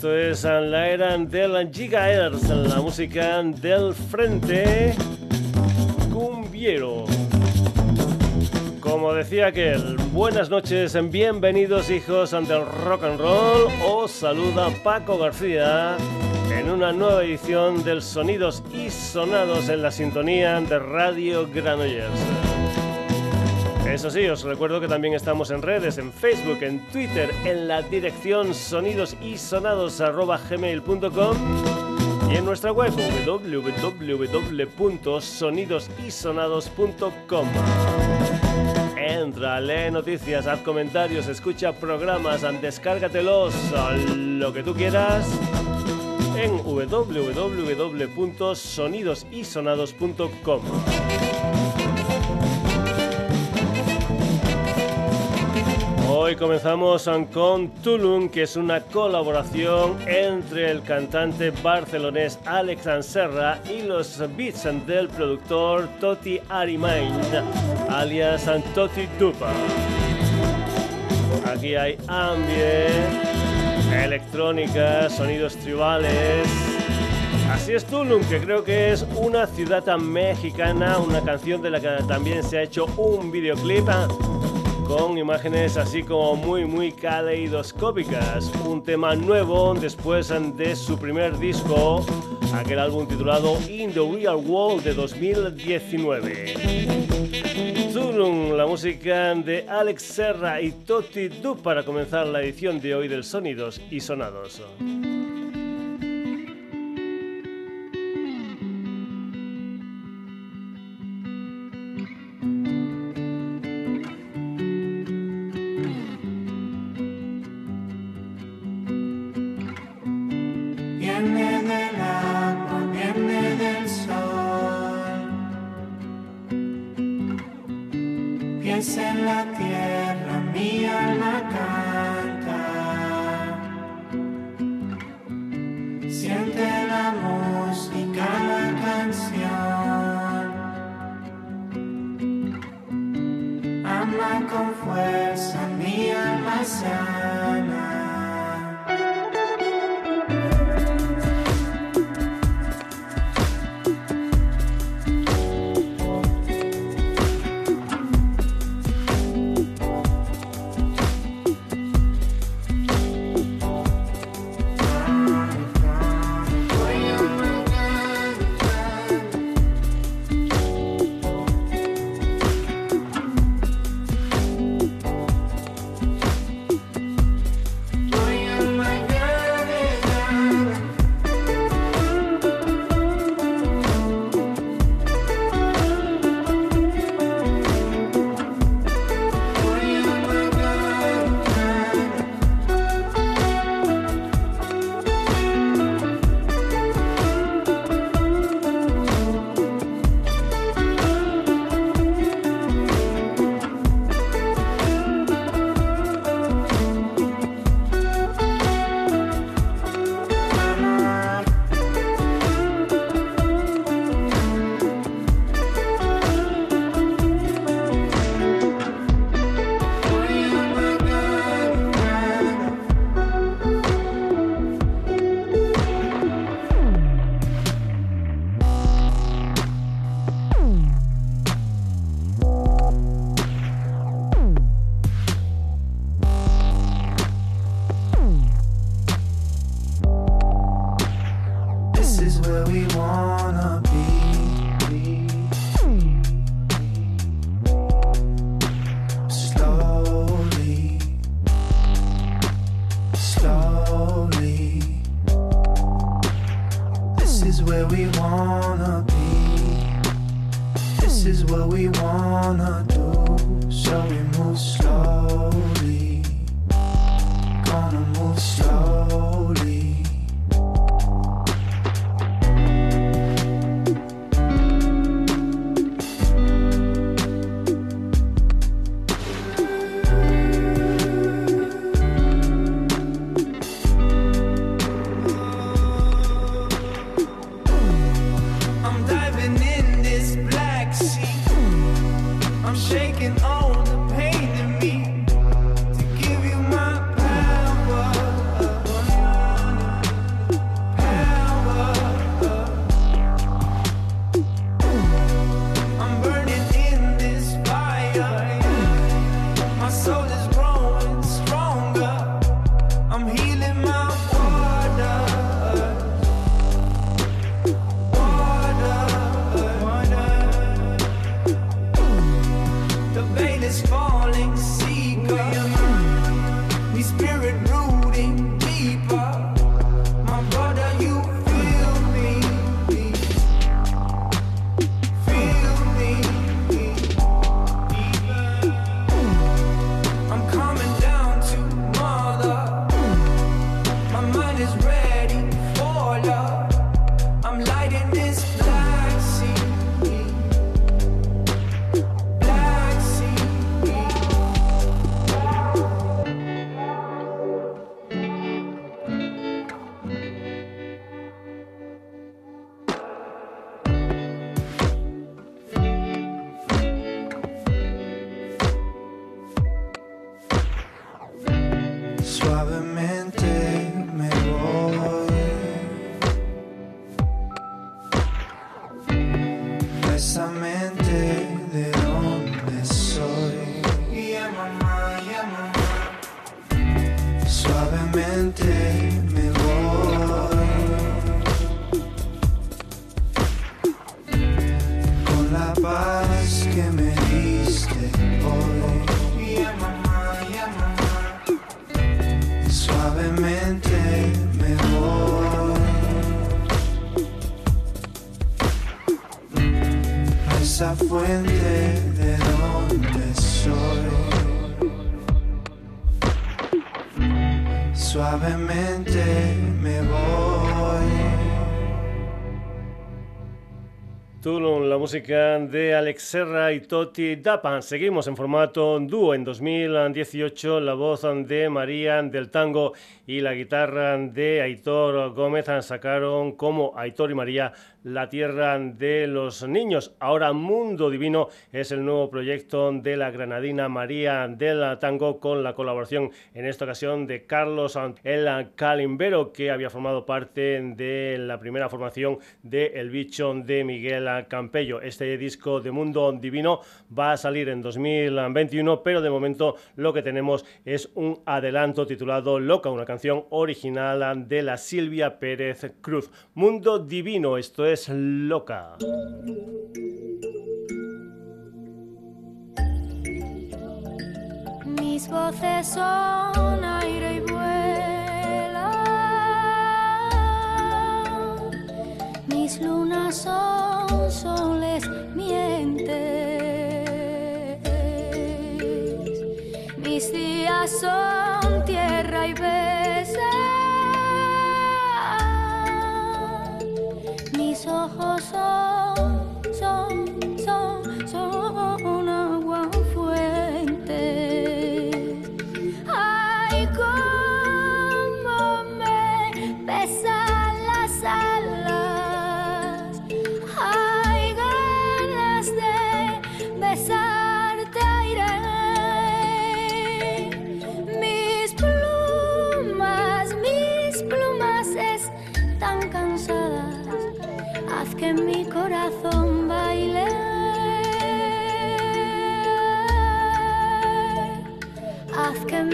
Esto es la era del Gigahertz, la música del frente cumbiero. Como decía aquel, buenas noches, bienvenidos hijos ante el rock and roll. Os saluda Paco García en una nueva edición del Sonidos y Sonados en la sintonía de Radio Granollers. Eso sí, os recuerdo que también estamos en redes, en Facebook, en Twitter, en la dirección sonidosisonados.gmail.com y en nuestra web www.sonidosisonados.com. Entra, lee noticias, haz comentarios, escucha programas, descárgatelos, lo que tú quieras en www.sonidosisonados.com. Hoy comenzamos con Tulum, que es una colaboración entre el cantante barcelonés Alex Anserra y los beats del productor Toti Arimain, alias Toti Dupa. Aquí hay ambient, electrónica, sonidos tribales. Así es Tulum, que creo que es una ciudad mexicana, una canción de la que también se ha hecho un videoclip con imágenes así como muy muy caleidoscópicas. Un tema nuevo después de su primer disco, aquel álbum titulado In the Real World de 2019. Zulum, la música de Alex Serra y Toti Du para comenzar la edición de hoy del Sonidos y Sonados. Música de Alex Serra y Toti Dapan. Seguimos en formato dúo. En 2018 la voz de María del Tango y la guitarra de Aitor Gómez sacaron como Aitor y María la Tierra de los Niños. Ahora Mundo Divino es el nuevo proyecto de la granadina María del Tango con la colaboración en esta ocasión de Carlos El Calimbero que había formado parte de la primera formación de El Bicho de Miguel Campello. Este disco de Mundo Divino va a salir en 2021 pero de momento lo que tenemos es un adelanto titulado Loca, una canción original de la Silvia Pérez Cruz. Mundo Divino, esto es es loca. Mis voces son aire y vuela. Mis lunas son soles mientes. Mis días son tierra y besa. Ojos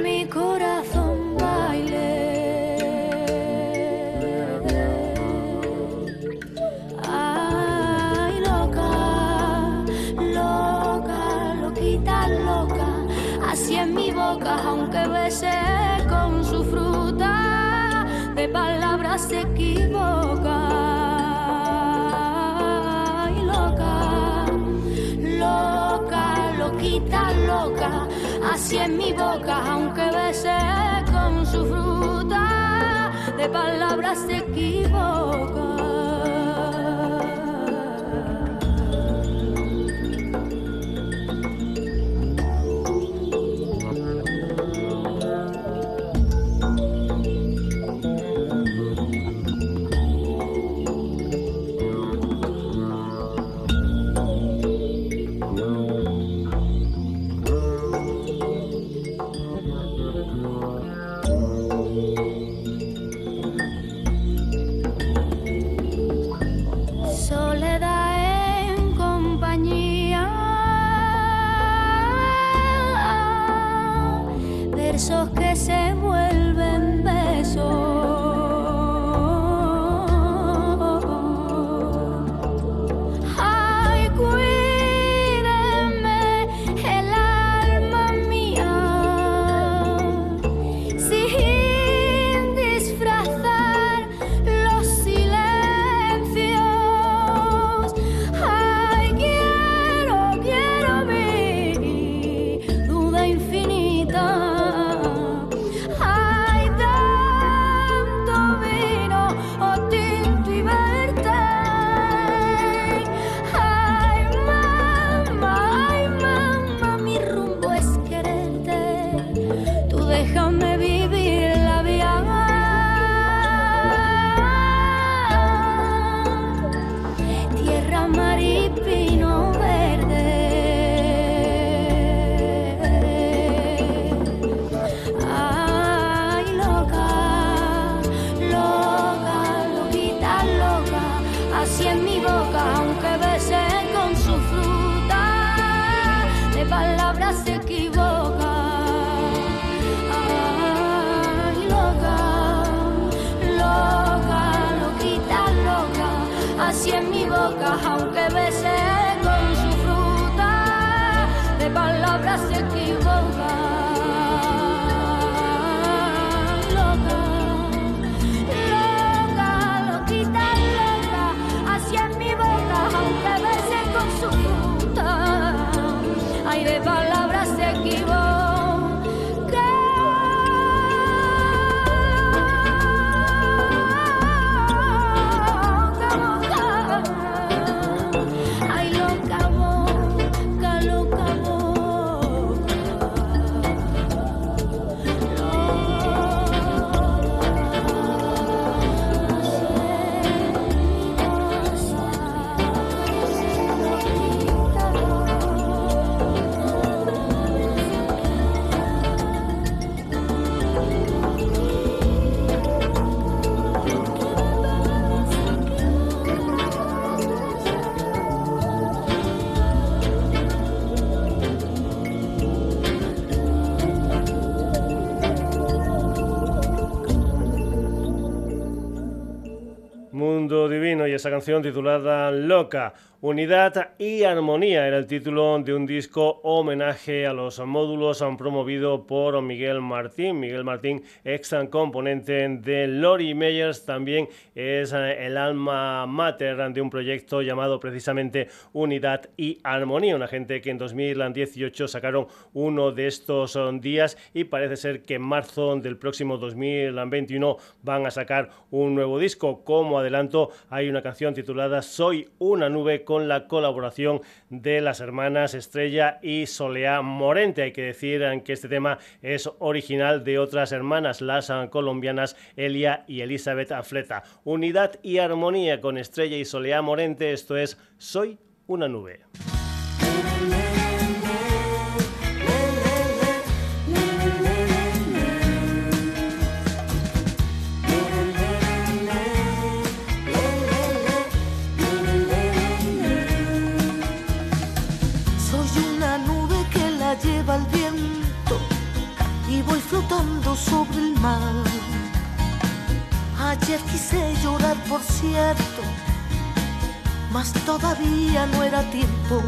mi corazón baile. Ay, loca, loca, loquita, loca. Así en mi boca, aunque bese con su fruta, de palabras se equivoca. Loca, así en mi boca, aunque bese con su fruta, de palabras se equivoca. Palabra se equivoca. Esa canción titulada Loca. Unidad y Armonía era el título de un disco homenaje a los módulos promovido por Miguel Martín. Miguel Martín, ex componente de Lori Meyers, también es eh, el alma mater de un proyecto llamado precisamente Unidad y Armonía. Una gente que en 2018 sacaron uno de estos eh, días y parece ser que en marzo del próximo 2021 van a sacar un nuevo disco. Como adelanto, hay una canción titulada Soy una nube con la colaboración de las hermanas Estrella y Soleá Morente. Hay que decir que este tema es original de otras hermanas, las colombianas Elia y Elizabeth Afleta. Unidad y armonía con Estrella y Soleá Morente, esto es Soy una nube. Ayer quise llorar, por cierto, mas todavía no era tiempo.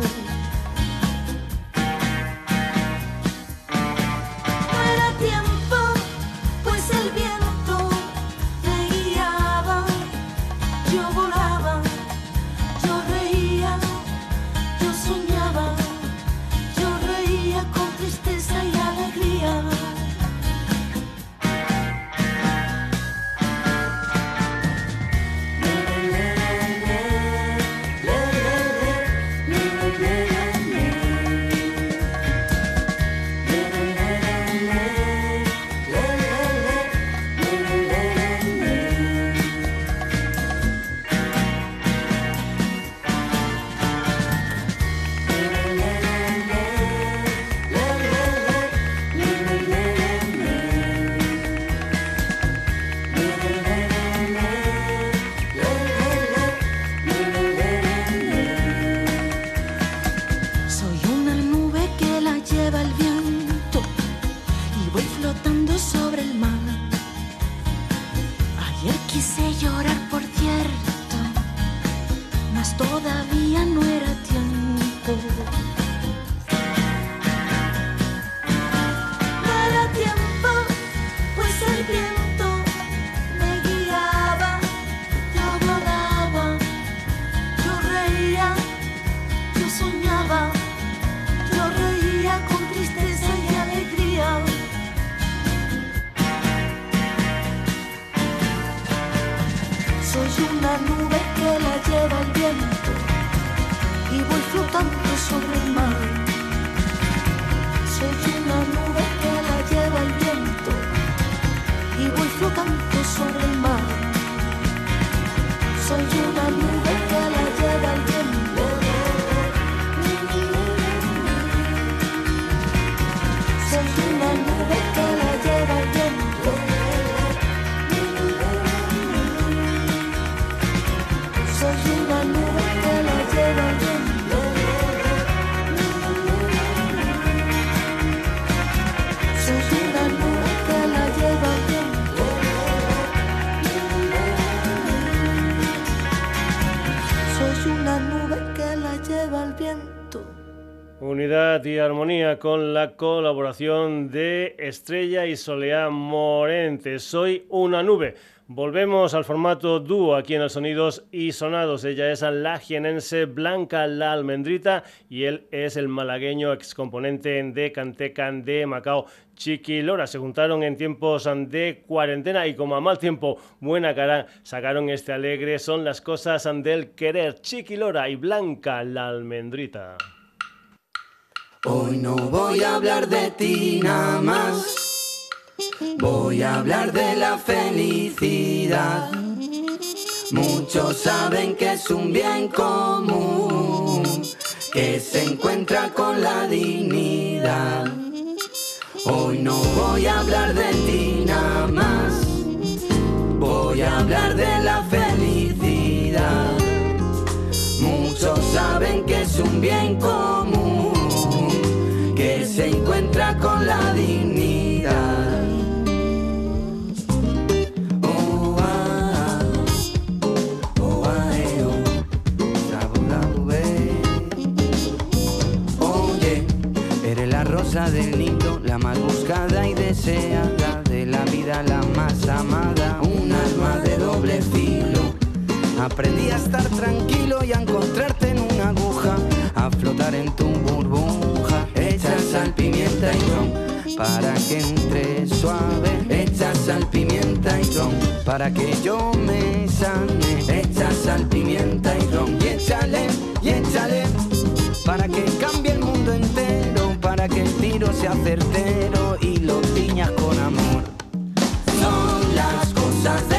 Con la colaboración de Estrella y Soleá Morente. Soy una nube. Volvemos al formato dúo aquí en los Sonidos y Sonados. Ella es la jienense Blanca La Almendrita y él es el malagueño excomponente de Cantecan de Macao. Chiqui Lora se juntaron en tiempos de cuarentena y como a mal tiempo, buena cara, sacaron este alegre Son las cosas del querer. Chiqui Lora y Blanca La Almendrita. Hoy no voy a hablar de ti nada más. Voy a hablar de la felicidad. Muchos saben que es un bien común, que se encuentra con la dignidad. Hoy no voy a hablar de ti nada más, voy a hablar de la felicidad. La más buscada y deseada de la vida, la más amada, un alma de doble filo. Aprendí a estar tranquilo y a encontrarte en una aguja, a flotar en tu burbuja, hecha sal, pimienta y ron, para que entre suave, hecha sal, pimienta y ron, para que yo me sane, hecha sal, pimienta y ron, y échale, y échale, para que cambie el mundo entero sea certero y lo tiñas con amor. Son las cosas del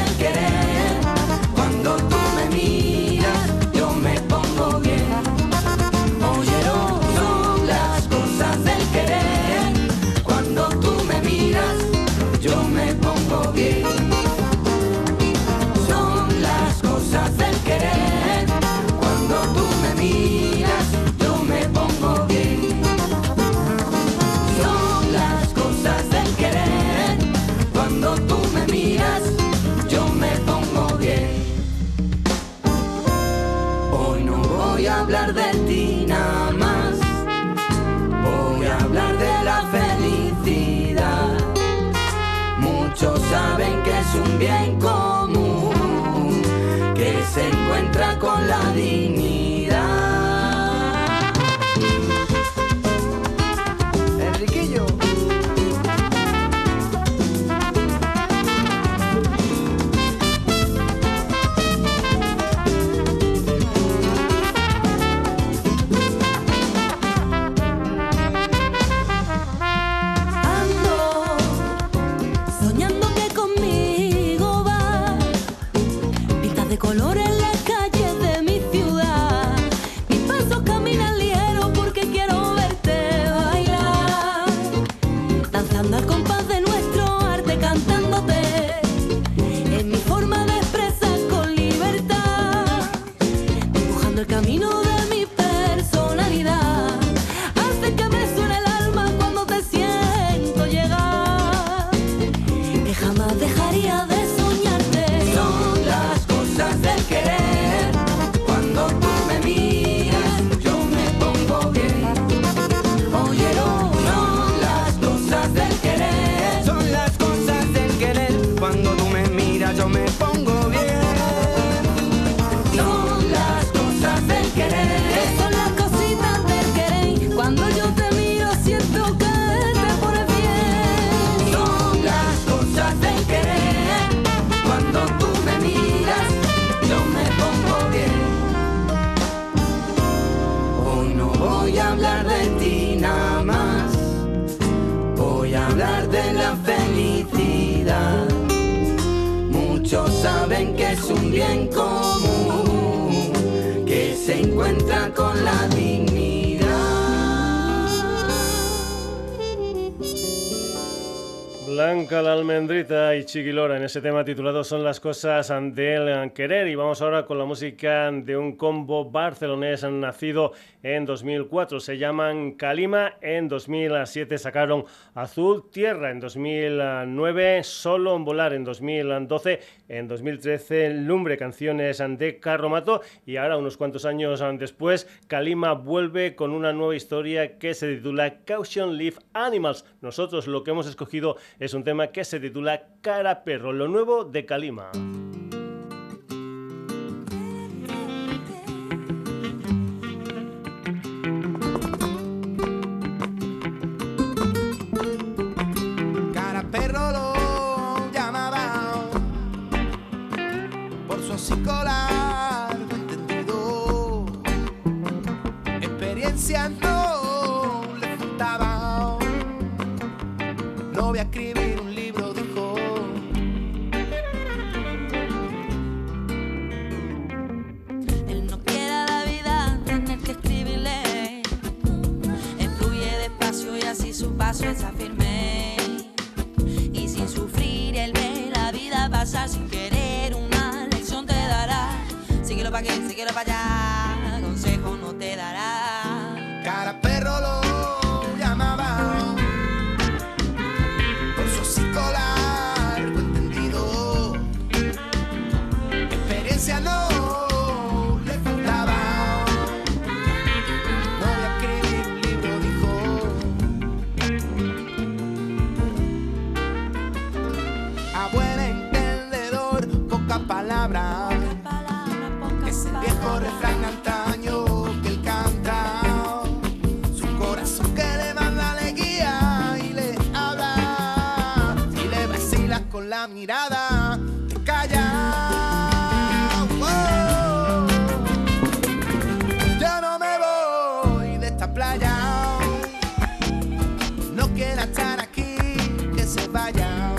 que se encuentra con la vida. Blanca la almendrita y Chiquilora en ese tema titulado Son las cosas del querer. Y vamos ahora con la música de un combo barcelonés nacido en 2004 se llaman Kalima en 2007 sacaron Azul Tierra. En 2009 Solo en Volar. En 2012 en 2013 Lumbre. Canciones de Carromato y ahora unos cuantos años después Kalima vuelve con una nueva historia que se titula Caution Leaf Animals. Nosotros lo que hemos escogido es un tema que se titula Cara Perro, lo nuevo de Kalima. Pa' que, síguelo pa' allá. Mirada, calla. Yo no me voy de esta playa. No quiero estar aquí, que se vaya.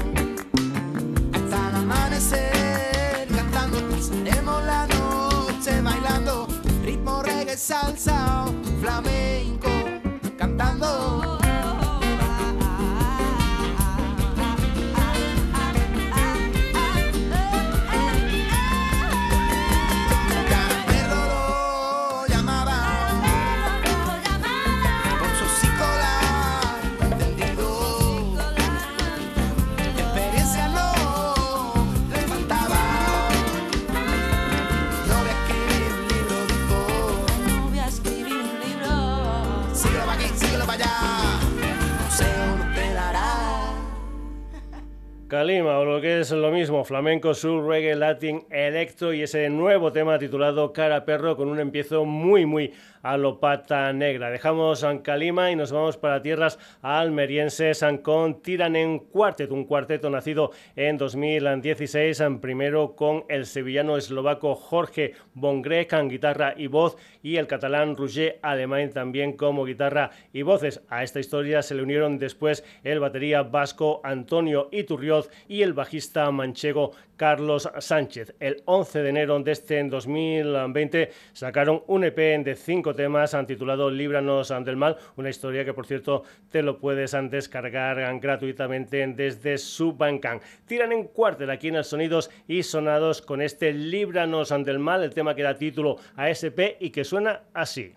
Hasta el amanecer, cantando, pasaremos la noche bailando. Ritmo, reggae, salsa, Kalima, o lo que es lo mismo, flamenco, soul, reggae, latin, electro y ese nuevo tema titulado Cara Perro con un empiezo muy, muy a lo pata negra. Dejamos Calima y nos vamos para tierras almerienses con Tiranen Quartet, un cuarteto nacido en 2016, primero con el sevillano eslovaco Jorge Bongrec en guitarra y voz y el catalán Roger Alemán también como guitarra y voces. A esta historia se le unieron después el batería vasco Antonio Iturrioz y el bajista manchego Carlos Sánchez. El 11 de enero de este 2020 sacaron un EP de temas titulado Líbranos del Mal, una historia que por cierto te lo puedes descargar gratuitamente desde su Bandcamp. Tiran en cuartel aquí en el Sonidos y Sonados con este Líbranos del Mal, el tema que da título a SP y que suena así.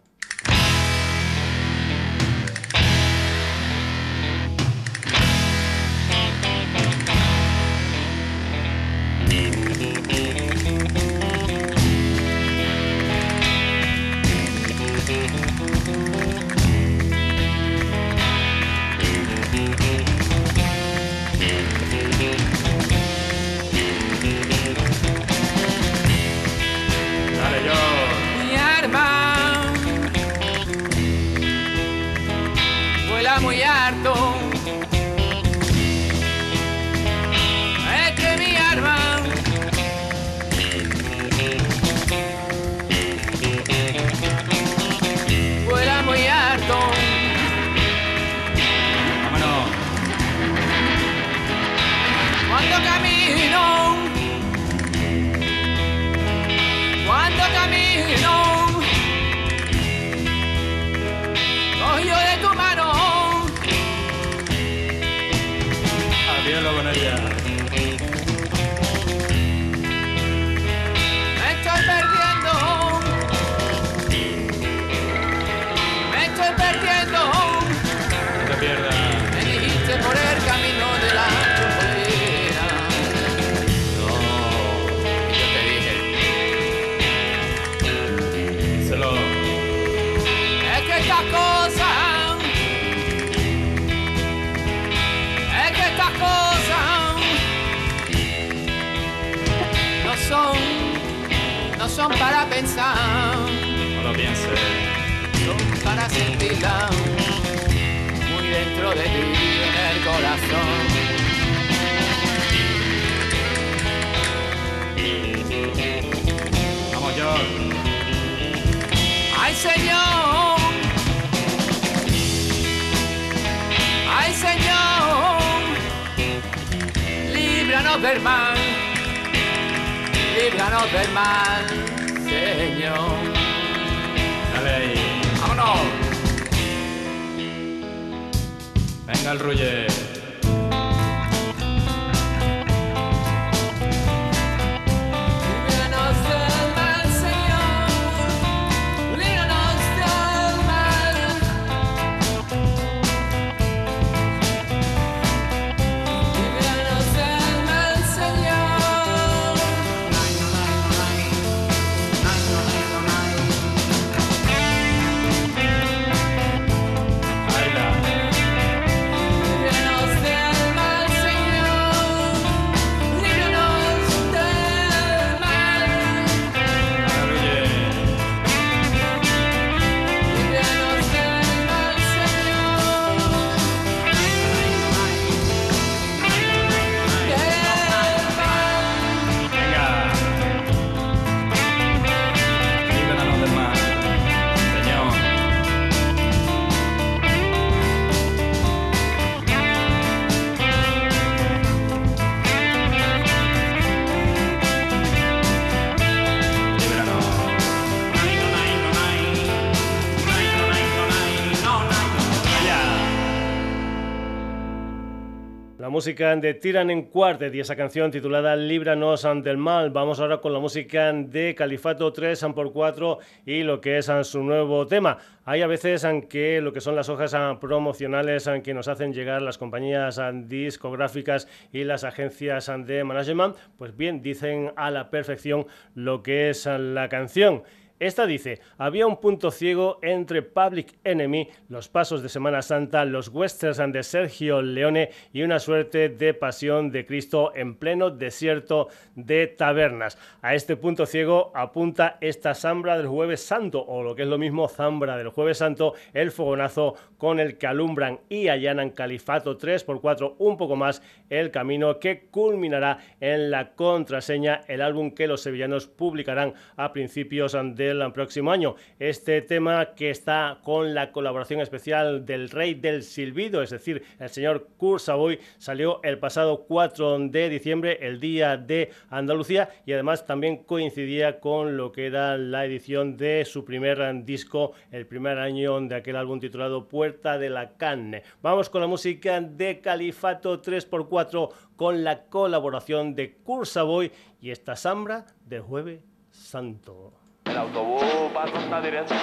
Música de Tiran en Quartet y esa canción titulada Líbranos del Mal. Vamos ahora con la música de Califato 3 por 4 y lo que es su nuevo tema. Hay a veces que lo que son las hojas promocionales que nos hacen llegar las compañías discográficas y las agencias de management, pues bien, dicen a la perfección lo que es la canción. Esta dice, había un punto ciego entre Public Enemy, los pasos de Semana Santa, los westerns de Sergio Leone y una suerte de pasión de Cristo en pleno desierto de tabernas. A este punto ciego apunta esta zambra del jueves santo, o lo que es lo mismo zambra del jueves santo, el fogonazo con el que alumbran y allanan Califato 3x4 un poco más el camino que culminará en la contraseña, el álbum que los sevillanos publicarán a principios del próximo año. Este tema que está con la colaboración especial del rey del silbido, es decir, el señor Kurt Savoy, salió el pasado 4 de diciembre, el día de Andalucía, y además también coincidía con lo que era la edición de su primer disco, el primer año de aquel álbum titulado Puerta de la Canne. Vamos con la música de Califato 3x4 con la colaboración de Kurt Savoy y esta sambra del Jueves Santo. El autobús va a Ronda directo.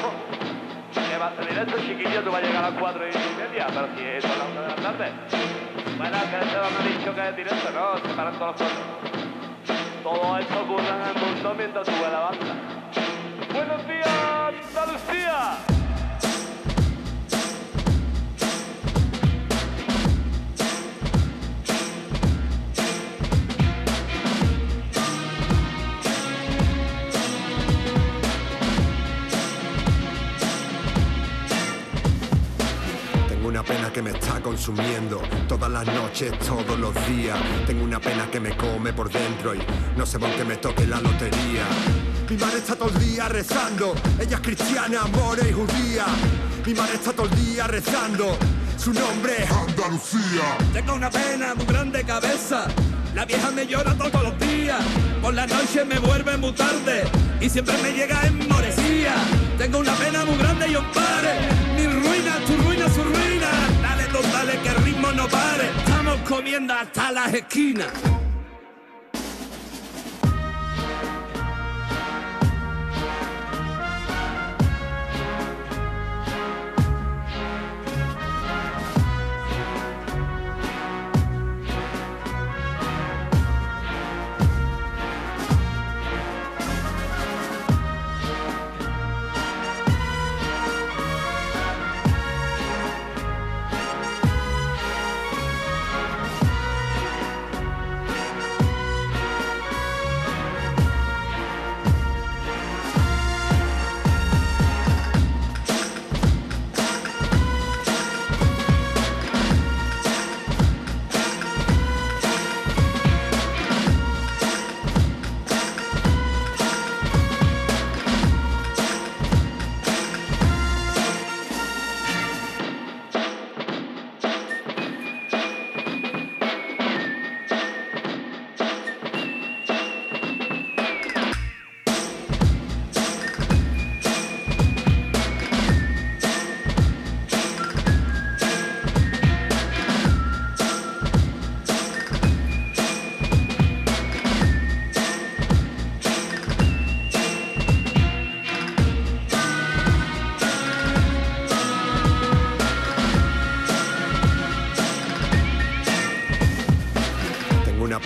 Que va a directo, chiquillo, tú vas a llegar a las 4 y media, pero si es a las 1 de la tarde. Bueno, que se van a dicho que es directo, ¿no? Se paran todos los coches. Todo esto ocurre en el mundo mientras sube la banda. ¡Buenos días, Andalucía! Consumiendo todas las noches, todos los días. Tengo una pena que me come por dentro y no sé por qué me toque la lotería. Mi madre está todo el día rezando, ella es cristiana, more y judía. Mi madre está todo el día rezando, su nombre es Andalucía. Tengo una pena muy grande cabeza. La vieja me llora todos los días. Por la noche me vuelve muy tarde. Y siempre me llega en morecía. Tengo una pena muy grande y os pare. Mi ruina, tu ruina, Estamos comiendo hasta las esquinas.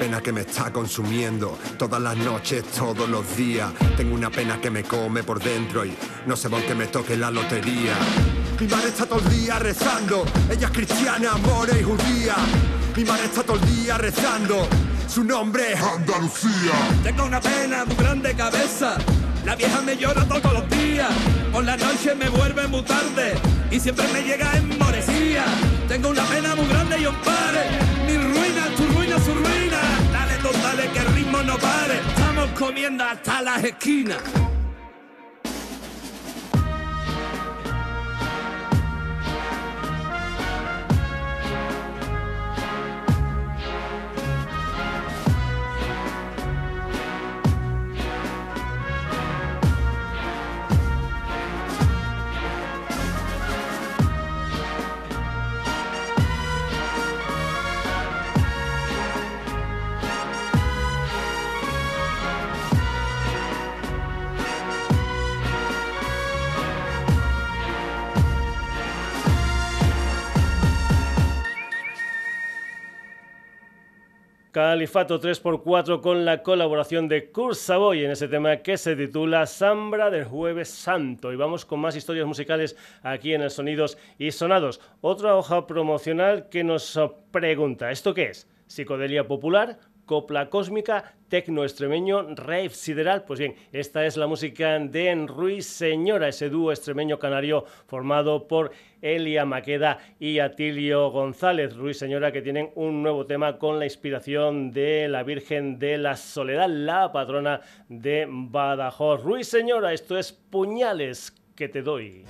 Que me está consumiendo todas las noches, todos los días. Tengo una pena que me come por dentro y no sé por qué me toque la lotería. Mi madre está todo el día rezando, ella es cristiana, amor y judía. Mi madre está todo el día rezando, su nombre es Andalucía. Tengo una pena muy grande cabeza, la vieja me llora todos los días. Por la noche me vuelve muy tarde y siempre me llega en morecía. Tengo una pena muy grande y un pare, mi ruina, tu ruina, su ruina Estamos comiendo hasta las esquinas. Califato 3x4 con la colaboración de Kurt Savoy en ese tema que se titula Sambra del Jueves Santo. Y vamos con más historias musicales aquí en el Sonidos y Sonados. Otra hoja promocional que nos pregunta, ¿esto qué es? ¿Psicodelia popular? Copla cósmica, tecno extremeño, rave sideral. Pues bien, esta es la música de Ruiz Señora, ese dúo extremeño canario formado por Elia Maqueda y Atilio González. Ruiz Señora que tienen un nuevo tema con la inspiración de la Virgen de la Soledad, la patrona de Badajoz. Ruiz Señora, esto es puñales que te doy.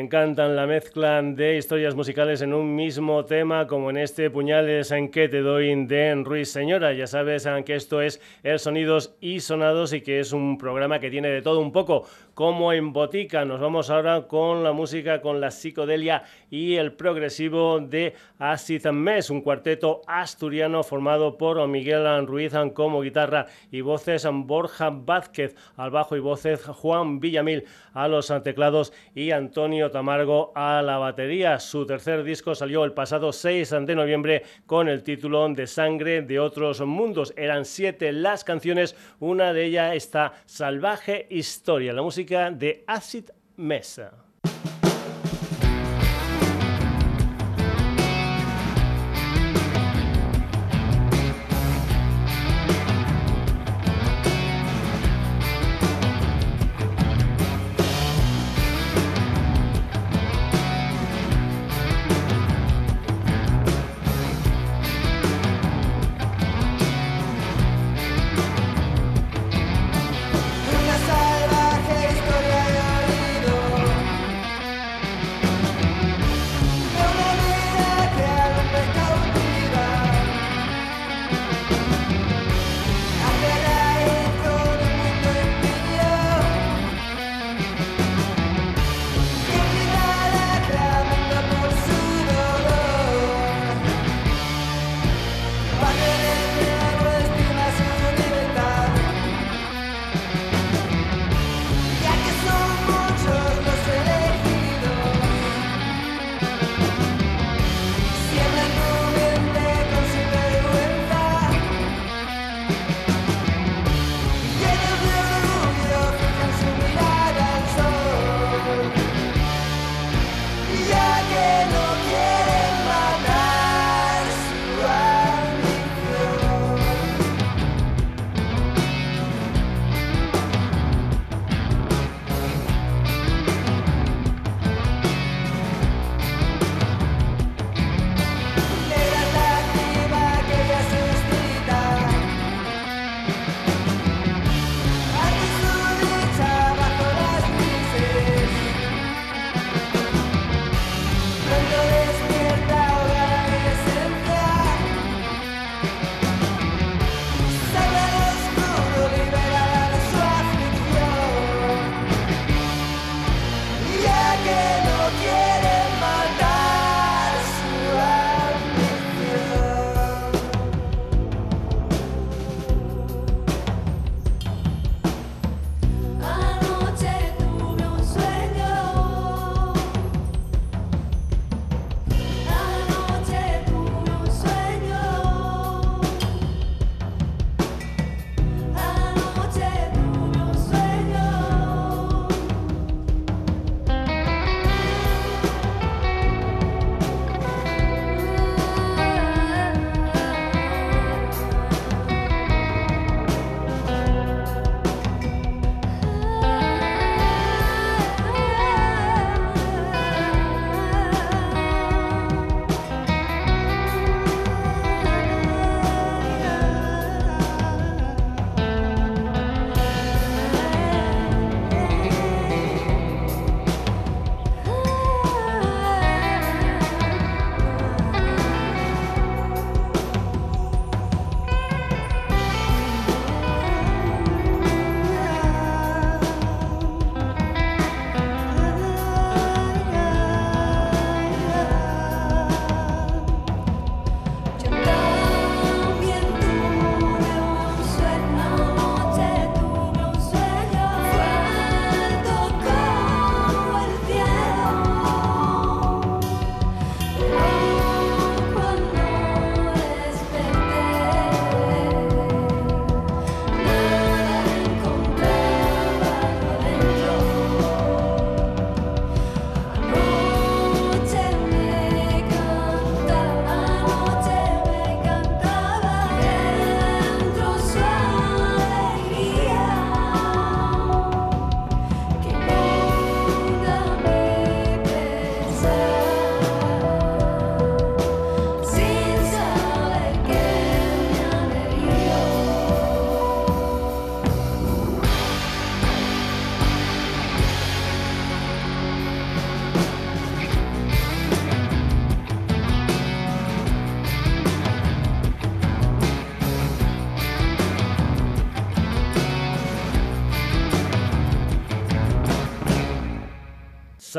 Encantan la mezcla de historias musicales en un mismo tema, como en este Puñales en que te doy de Ruiz Señora. Ya sabes que esto es el Sonidos y Sonados y que es un programa que tiene de todo un poco, como en Botica. Nos vamos ahora con la música, con la psicodelia y el progresivo de Acid Mes, un cuarteto asturiano formado por Miguel Ruiz como guitarra y voces, Borja Vázquez al bajo y voces, Juan Villamil a los teclados y Antonio A la batería. Su tercer disco salió el pasado 6 de noviembre con el título de Sangre de otros mundos. Eran siete las canciones, una de ellas esta Salvaje Historia, la música de Acid Mesa.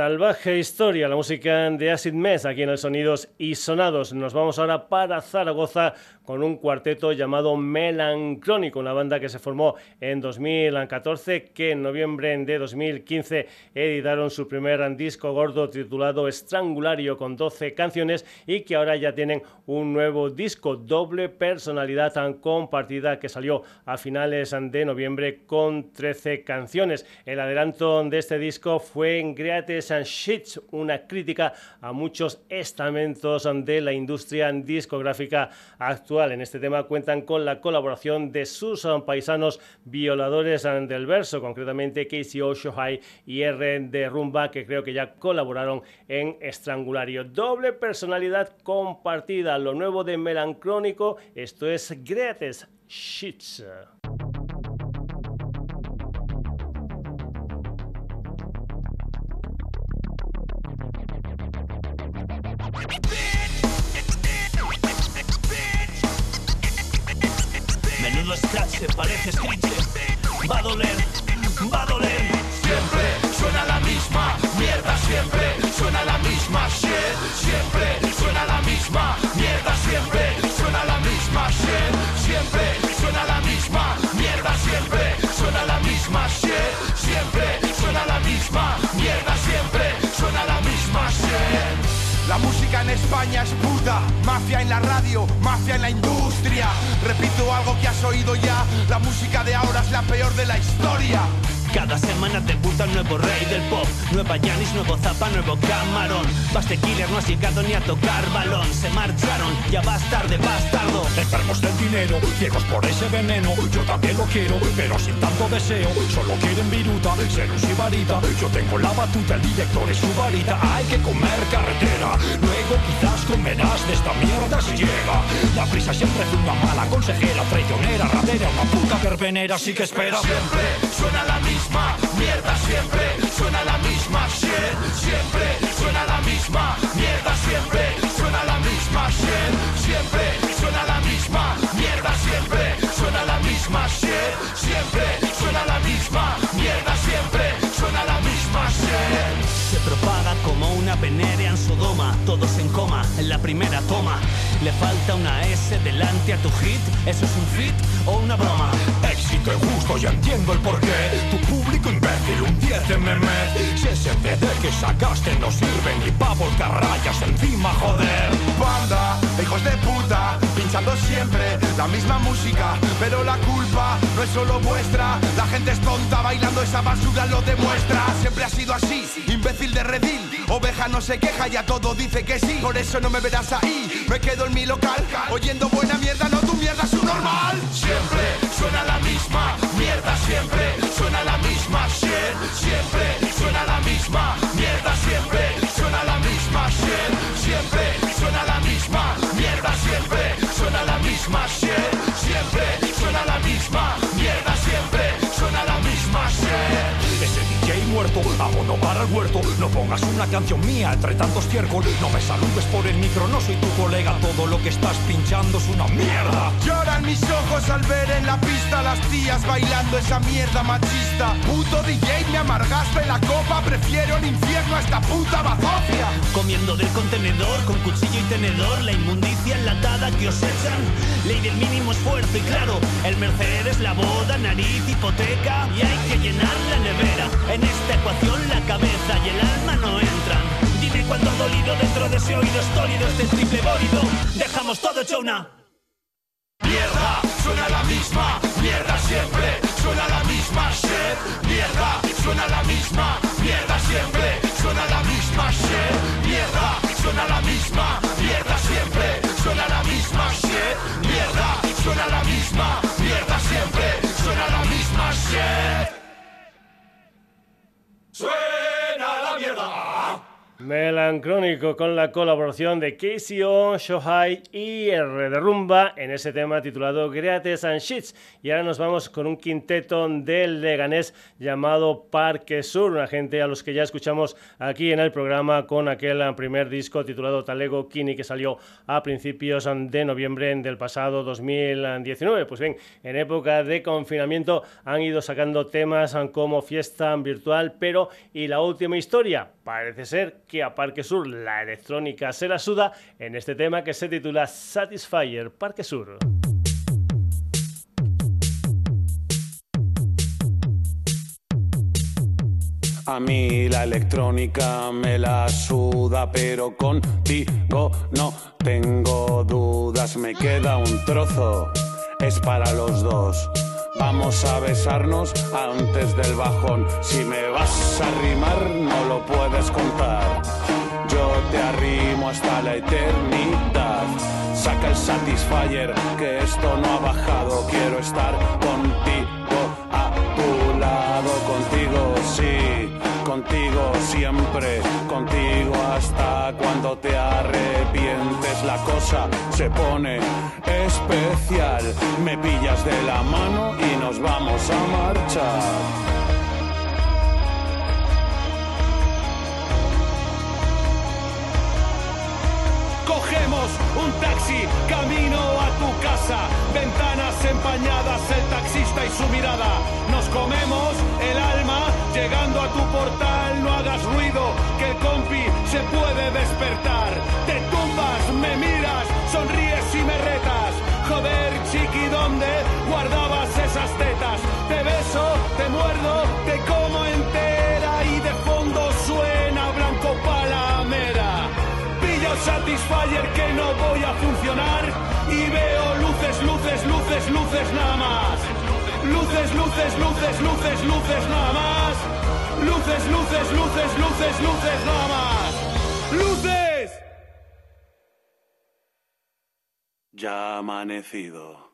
Salvaje historia, la música de Acid Mess aquí en el Sonidos y Sonados. Nos vamos ahora para Zaragoza con un cuarteto llamado Melancrónico, una banda que se formó en 2014, que en noviembre de 2015 editaron su primer disco gordo titulado Estrangulario con 12 canciones y que ahora ya tienen un nuevo disco, doble personalidad tan compartida que salió a finales de noviembre con 13 canciones. El adelanto de este disco fue en Greatest and Shits, una crítica a muchos estamentos de la industria discográfica actual en este tema cuentan con la colaboración de sus paisanos violadores del verso, concretamente Casey High y R de Rumba, que creo que ya colaboraron en Estrangulario. Doble personalidad compartida, lo nuevo de Melancrónico, esto es Gretes Shits. Se parece scritch Va a doler, va a doler. Siempre suena la misma mierda, siempre suena la misma shit. Siempre suena la misma mierda, siempre suena la misma shit. Siempre España es puta, mafia en la radio, mafia en la industria. Repito algo que has oído ya, la música de ahora es la peor de la historia. Cada semana debuta un nuevo rey del pop. Nueva Janis, nuevo Zapa, nuevo Camarón. Baste Killer no ha llegado ni a tocar balón. Se marcharon, ya vas tarde, bastardo. Enfermos del dinero, ciegos por ese veneno. Yo también lo quiero, pero sin tanto deseo. Solo quieren viruta, ser un sibarita Yo tengo la batuta, el director es su varita. Hay que comer carretera Luego quizás comerás de esta mierda si llega. La prisa siempre es una mala consejera Traicionera, ratera, una puta verbenera Así que espera Siempre suena la misma mierda siempre suena la misma shit siempre suena la misma mierda siempre suena la misma shit siempre suena la misma mierda siempre suena la misma shit siempre suena la misma mierda siempre suena la misma shit. Se propaga como una venerea en Sodoma todos en coma en la primera toma le falta una S delante a tu hit. ¿Eso es un fit o una broma? Éxito y entiendo el porqué. Tu público imbécil, un 10 de meme. Si ese CD que sacaste no sirve ni pa' volcar rayas encima, joder. Banda, hijos de puta, siempre la misma música. Pero la culpa no es solo vuestra. La gente es tonta, bailando esa basura lo demuestra. Siempre ha sido así, imbécil de redil. Oveja no se queja, ya todo dice que sí. Por eso no me verás ahí. Me quedo mi local Oyendo buena mierda, no tu mierda, su normal Siempre suena la misma mierda Siempre suena la misma shit Siempre suena la misma mierda Siempre suena la misma shit Siempre suena la misma mierda Siempre suena la misma Muerto, abono para el huerto. No pongas una canción mía entre tantos ciercos. No me saludes por el micro, no soy tu colega. Todo lo que estás pinchando es una mierda. Lloran mis ojos al ver en la pista Las tías bailando esa mierda machista. Puto DJ, me amargaste la copa. Prefiero el infierno a esta puta bazofia. Comiendo del contenedor con cuchillo y tenedor. La inmundicia enlatada que os echan. Ley del mínimo esfuerzo y claro El Mercedes, la boda, nariz, hipoteca. Y hay que llenar la nevera En esta ecuación la cabeza y el alma no entran. Dime cuánto dolido dentro de ese oído estólido Este triple bólido. Dejamos todo hecho una Mierda, suena la misma Mierda siempre, suena la misma shit Mierda, suena la misma Mierda siempre, suena la misma shit Mierda, suena la misma Mierda siempre, suena la misma shit Mierda, suena la misma Mierda siempre, suena la misma shit Suena la mierda Melancrónico con la colaboración de KCO, Shohai y R de Rumba en ese tema titulado Greates and Shits. Y ahora nos vamos con un quinteto del Leganés llamado Parque Sur, una gente a los que ya escuchamos aquí en el programa con aquel primer disco titulado Talego Kini que salió a principios de noviembre del pasado 2019. Pues bien, en época de confinamiento han ido sacando temas como Fiesta Virtual, pero y la última historia Parece ser que a Parque Sur la electrónica se la suda en este tema que se titula Satisfyer Parque Sur. A mí la electrónica me la suda, pero contigo no tengo dudas. Me queda un trozo, es para los dos. Vamos a besarnos antes del bajón. Si me vas a rimar, no lo puedes contar. Yo te arrimo hasta la eternidad. Saca el satisfier, que esto no ha bajado. Quiero estar contigo, a tu lado, contigo, sí contigo siempre, contigo hasta cuando te arrepientes. La cosa se pone especial. Me pillas de la mano y nos vamos a marchar. un taxi, camino a tu casa, ventanas empañadas, el taxista y su mirada. Hagas ruido, que el compi se puede despertar. Te tumbas, me miras, sonríes y me retas. Joder, chiqui, ¿dónde guardabas esas tetas? Te beso, te muerdo, te como entera y de fondo suena blanco palamera. Pillo Satisfyer que no voy a funcionar y veo luces, luces, luces, luces nada más. Luces, luces, luces, luces, luces nada más. Luces, luces, luces, luces, luces nada más. ¡Luces! Ya ha amanecido.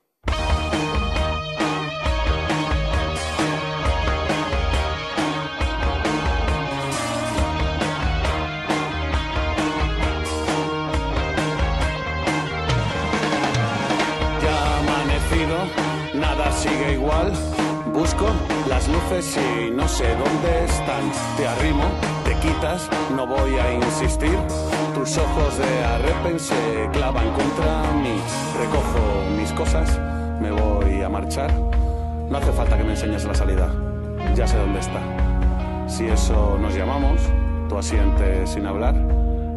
nada sigue igual. Busco las luces y no sé dónde están. Te arrimo, te quitas, no voy a insistir. Tus ojos de arrepen se clavan contra mí. Recojo mis cosas, me voy a marchar. No hace falta que me enseñes la salida, ya sé dónde está. Si eso nos llamamos, tú asientes sin hablar,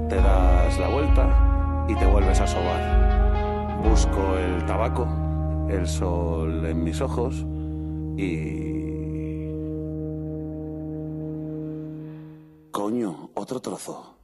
te das la vuelta y te vuelves a sobar. Busco el tabaco el sol en mis ojos Coño, otro trozo.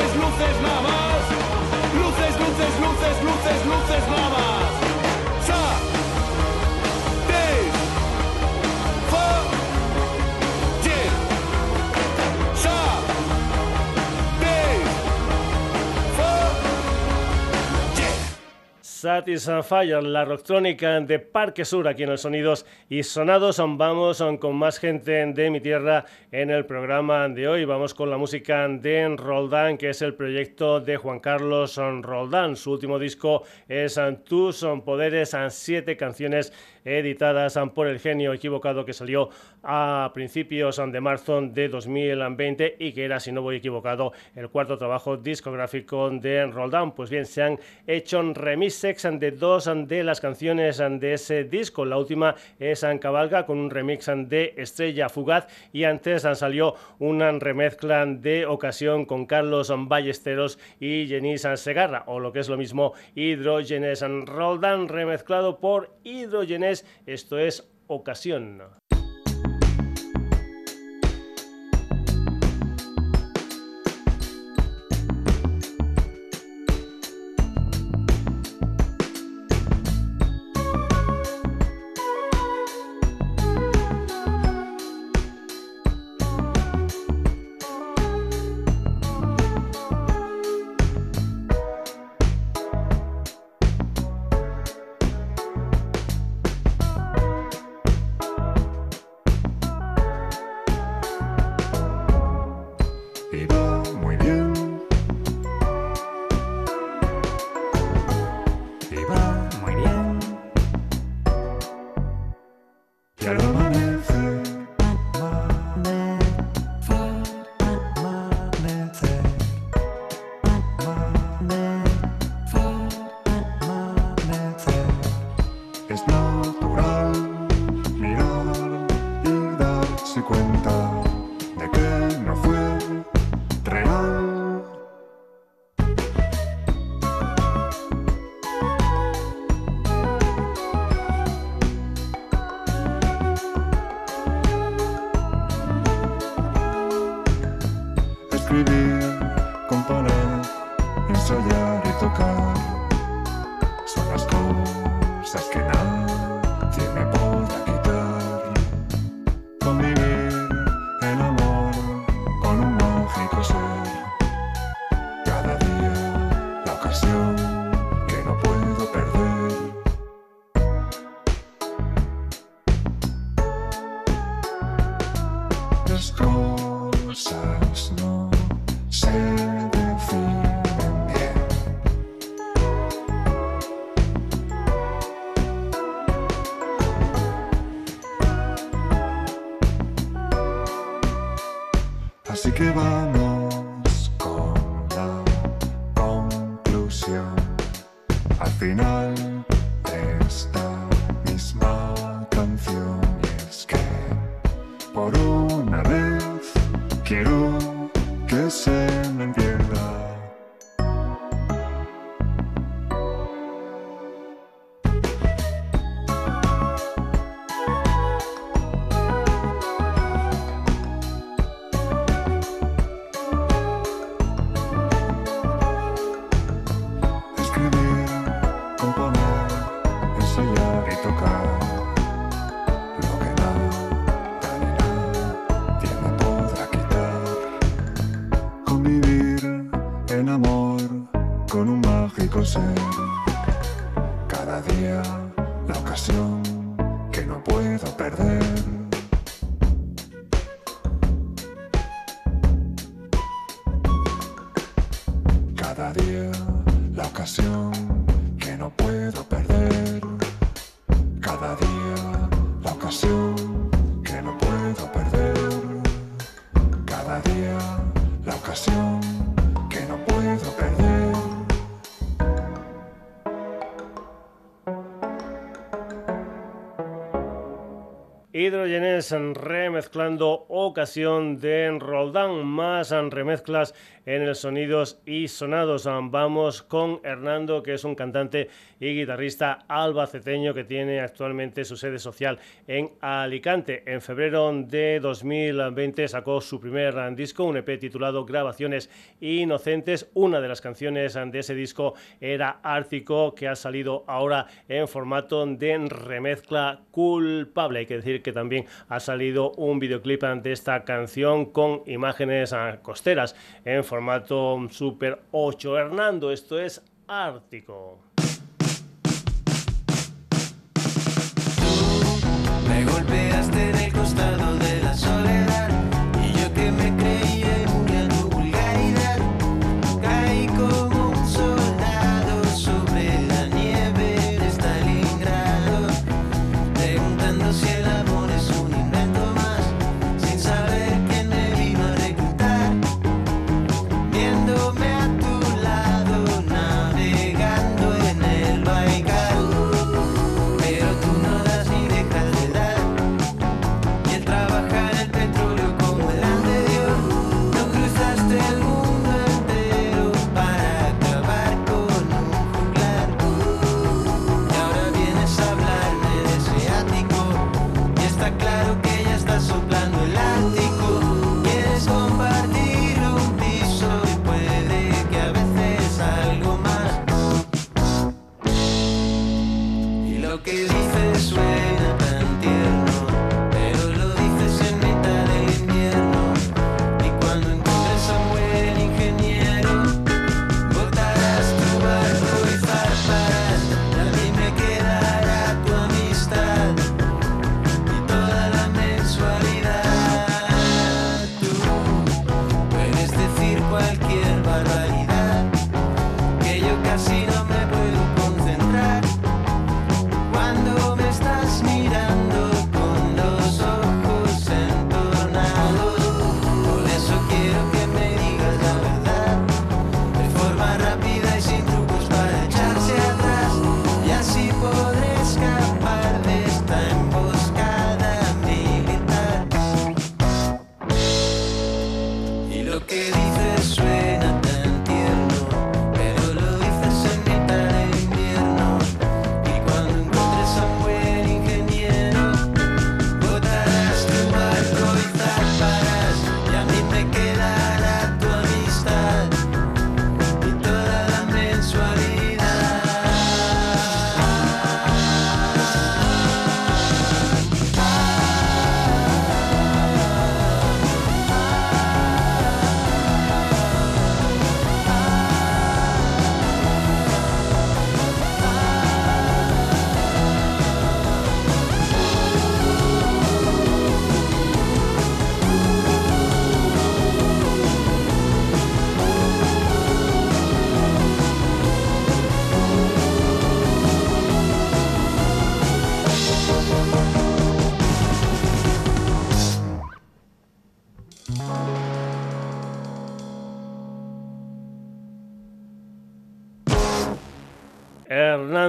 Luces, luces nada más. Luces, luces, luces, luces, luces nada más. Satisfyer, la rocktrónica de Parque Sur aquí en el Sonidos y Sonados. Vamos con más gente de mi tierra en el programa de hoy. Vamos con la música de Roldán, que es el proyecto de Juan Carlos Roldán. Su último disco es Tus Poderes, siete canciones editadas por el genio equivocado que salió a principios de marzo de 2020 y que era, si no voy equivocado, el cuarto trabajo discográfico de Roldán. Pues bien, se han hecho remixes de dos de las canciones de ese disco. La última es Cabalga con un remix de Estrella Fugaz y antes salió una remezcla de ocasión con Carlos Ballesteros y Jenny Segarra, o lo que es lo mismo, Hidrogenes Roldán remezclado por Esto es ocasión. Hidrogenes remezclando ocasión de Roldán, más remezclas en el Sonidos y Sonados. Vamos con Hernando, que es un cantante y guitarrista albaceteño que tiene actualmente su sede social en Alicante. En febrero de 2020 sacó su primer disco, un EP titulado Grabaciones Inocentes. Una de las canciones de ese disco era Ártico, que ha salido ahora en formato de remezcla culpable. Hay que decir que también ha salido un videoclip de esta canción con imágenes costeras en formato Super 8. Hernando, esto es Ártico.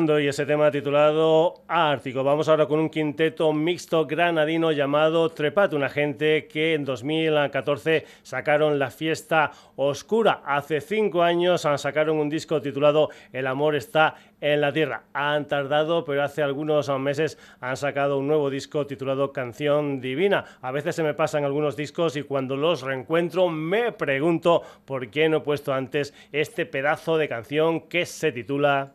Y ese tema titulado Ártico. Vamos ahora con un quinteto mixto granadino llamado Trepat, una gente que en 2014 sacaron la fiesta oscura. Hace cinco años sacaron un disco titulado El amor está en la tierra. Han tardado, pero hace algunos meses han sacado un nuevo disco titulado Canción Divina. A veces se me pasan algunos discos y cuando los reencuentro me pregunto por qué no he puesto antes este pedazo de canción que se titula...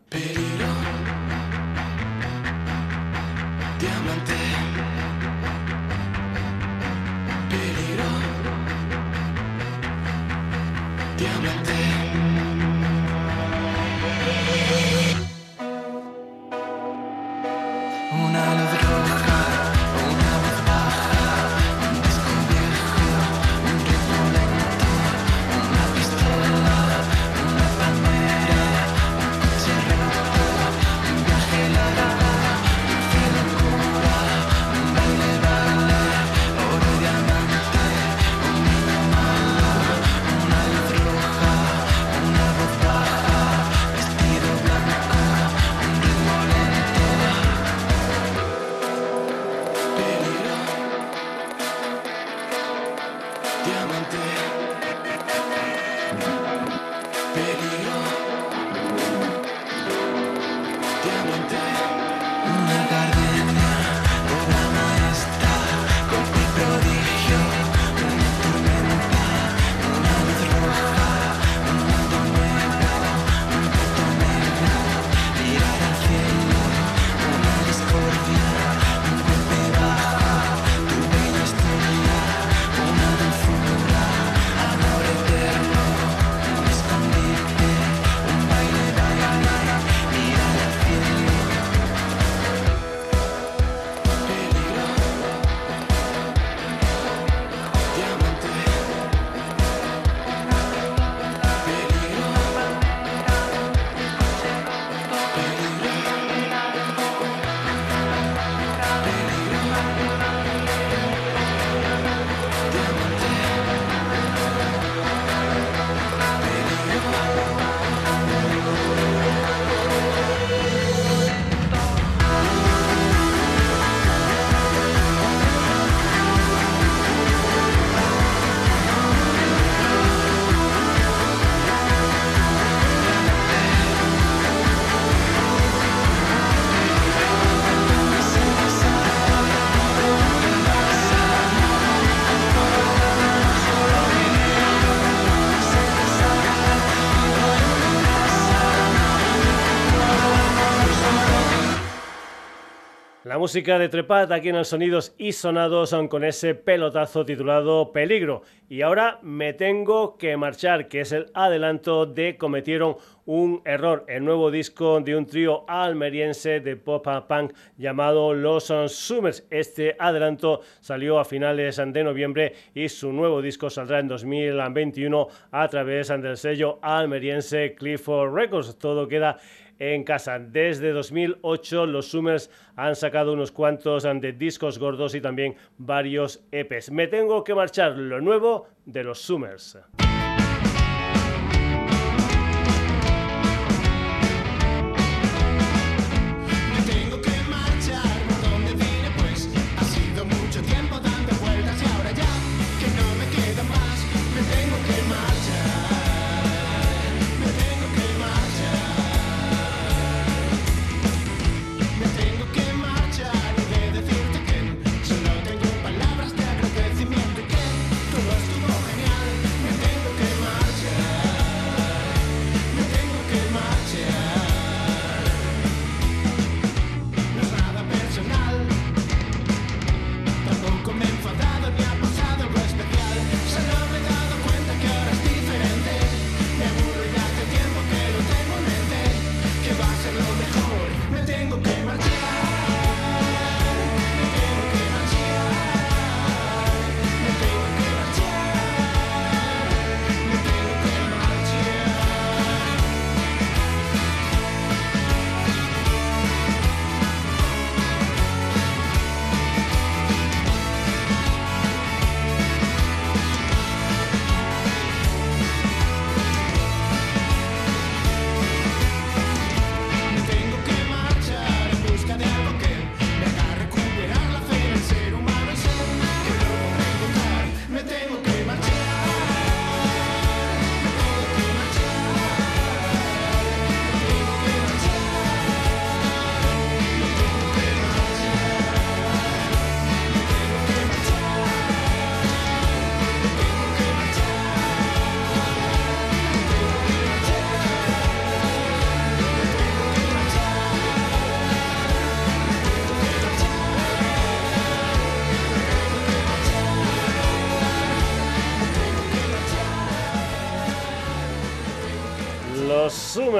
La música de Trepat aquí en el Sonidos y Sonados son con ese pelotazo titulado Peligro. Y ahora me tengo que marchar, que es el adelanto de Cometieron un error, el nuevo disco de un trío almeriense de pop punk llamado Los Summers. Este adelanto salió a finales de noviembre y su nuevo disco saldrá en 2021 a través del sello almeriense Clifford Records. Todo queda en casa. Desde 2008 los Summers han sacado unos cuantos de discos gordos y también varios EPs. Me tengo que marchar lo nuevo de los Summers.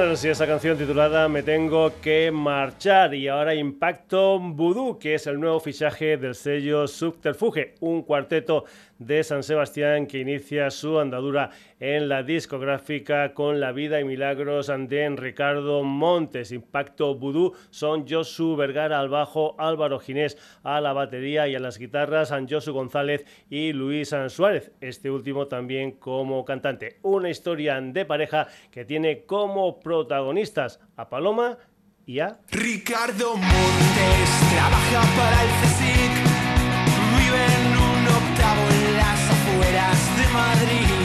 Summers y esa canción titulada Me tengo que marchar y ahora Impacto Voodoo, que es el nuevo fichaje del sello Subterfuge, un cuarteto de San Sebastián que inicia su andadura en la discográfica con La vida y milagros de Ricardo Montes. Impacto Voodoo son Josu Vergara al bajo, Álvaro Ginés a la batería y a las guitarras, San Josu González y Luis Suárez, este último también como cantante. Una historia de pareja que tiene como protagonistas a Paloma Ricardo Montes trabaja para el CSIC, vive en un octavo en las afueras de Madrid.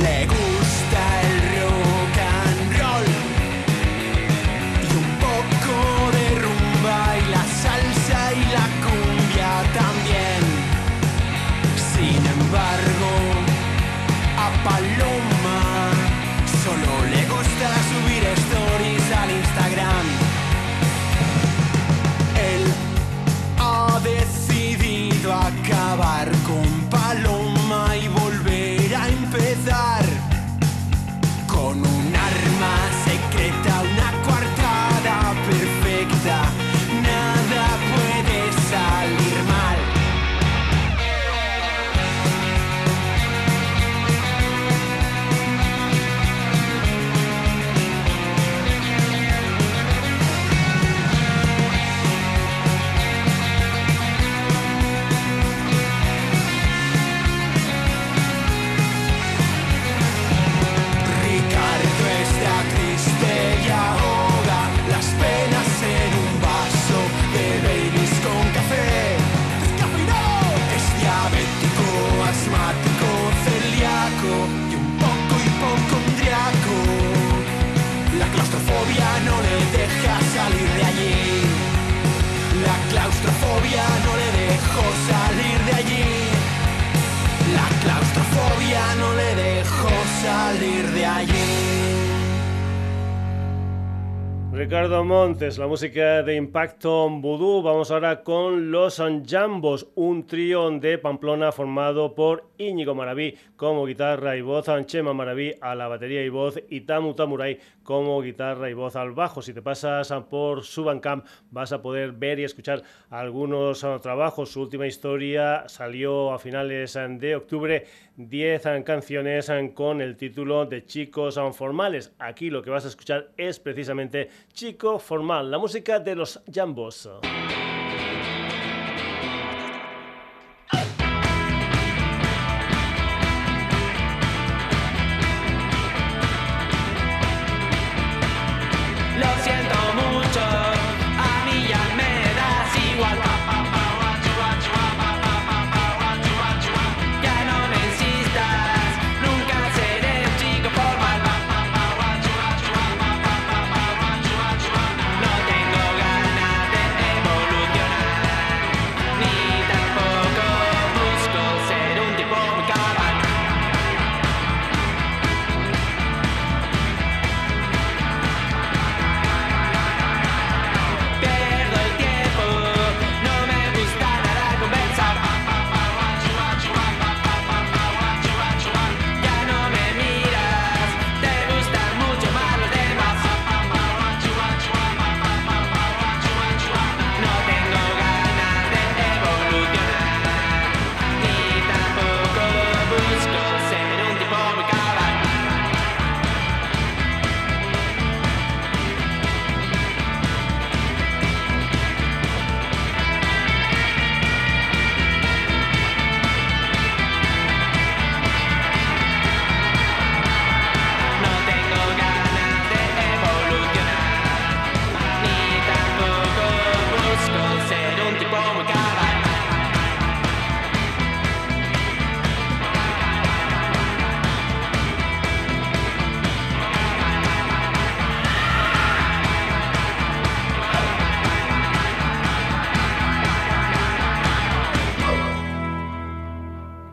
Le salir de allí. La claustrofobia no le dejó salir de allí. Ricardo Montes, la música de Impacto Voodoo. Vamos ahora con Los Jambos, un trío de Pamplona formado por Íñigo Maraví como guitarra y voz, Chema Maraví a la batería y voz y Tamu Tamurai como guitarra y voz al bajo. Si te pasas por su Bandcamp vas a poder ver y escuchar algunos ah, trabajos. Su última historia salió a finales ah, de octubre, 10 ah, canciones ah, con el título de Chicos ah, Formales. Aquí lo que vas a escuchar es precisamente Chico Formal, la música de los Jambos.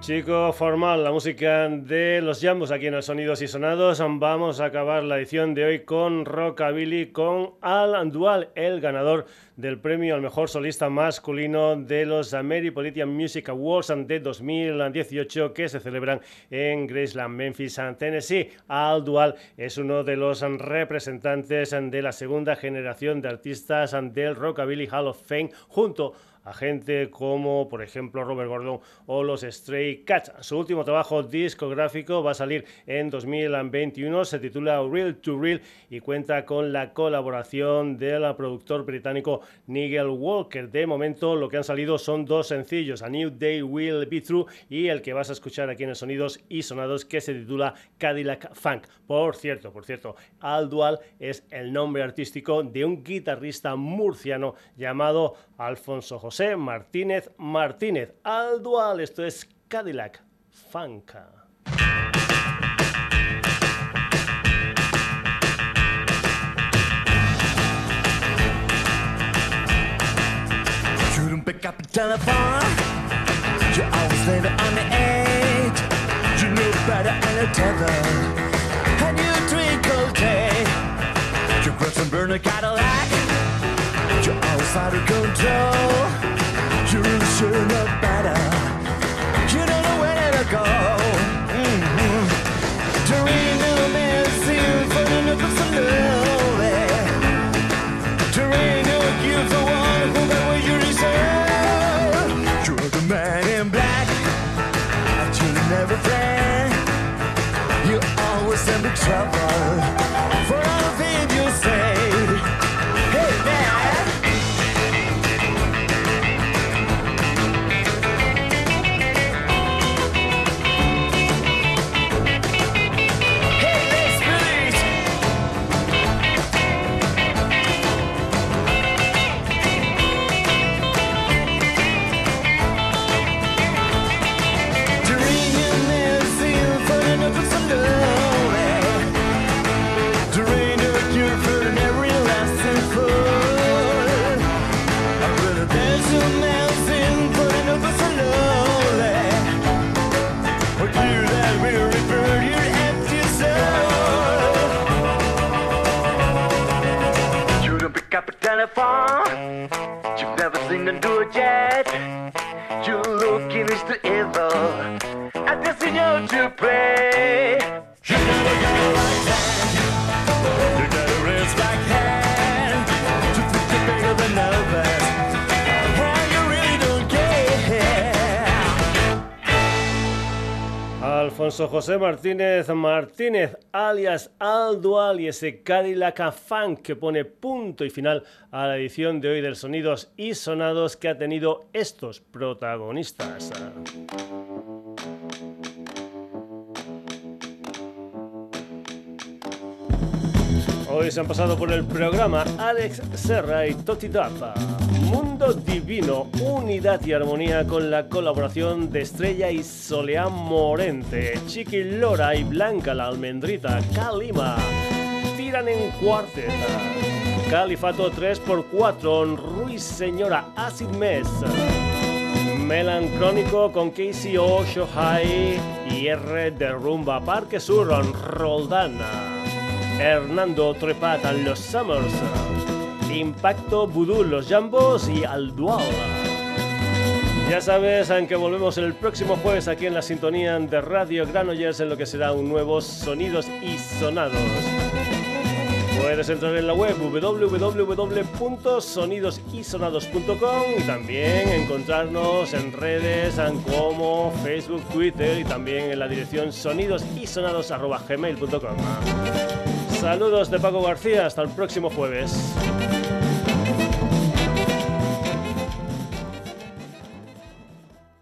Chico formal, la música de los Jambos aquí en el Sonidos y Sonados. Vamos a acabar la edición de hoy con Rockabilly, con Al Dual, el ganador del premio al mejor solista masculino de los American Music Awards de 2018 que se celebran en Graceland, Memphis, Tennessee. Al Dual es uno de los representantes de la segunda generación de artistas del Rockabilly Hall of Fame junto a gente como, por ejemplo, Robert Gordon o los Stray Cats. Su último trabajo discográfico va a salir en 2021, se titula Real to Real y cuenta con la colaboración del productor británico Nigel Walker. De momento, lo que han salido son dos sencillos, A New Day Will Be True y el que vas a escuchar aquí en Sonidos y Sonados, que se titula Cadillac Funk. Por cierto, por cierto, Al Dual es el nombre artístico de un guitarrista murciano llamado Alfonso José Martínez Martínez. Al dual, esto es Cadillac Fanca. You pick up the telephone. You're always later on the edge. You know better and a tether. And you drink tea. You press and burn a Cadillac. You're control. You really should know better. You don't know where to go. José Martínez Martínez, alias Aldual y ese Cadillac Funk que pone punto y final a la edición de hoy del Sonidos y Sonados que ha tenido estos protagonistas. Hoy se han pasado por el programa Alex Serra y Toti Dapa. Mundo Divino, unidad y armonía con la colaboración de Estrella y Soleán Morente, Chiqui Lora y Blanca la Almendrita, Kalima, Tiran en Cuarteta, Califato 3x4, Ruiz Señora, Acid Mess, Melancrónico con Casey O, Shohai y R de Rumba Parque Sur, Roldana. Hernando Trepata, Los Summers, Impacto Voodoo, Los Jambos y Aldual. Ya sabes en que volvemos el próximo jueves aquí en la sintonía de Radio Granollers en lo que será un nuevo Sonidos y Sonados. Puedes entrar en la web www.sonidosisonados.com y también encontrarnos en redes como Facebook, Twitter y también en la dirección sonidosisonados.gmail.com. Saludos de Paco García, hasta el próximo jueves.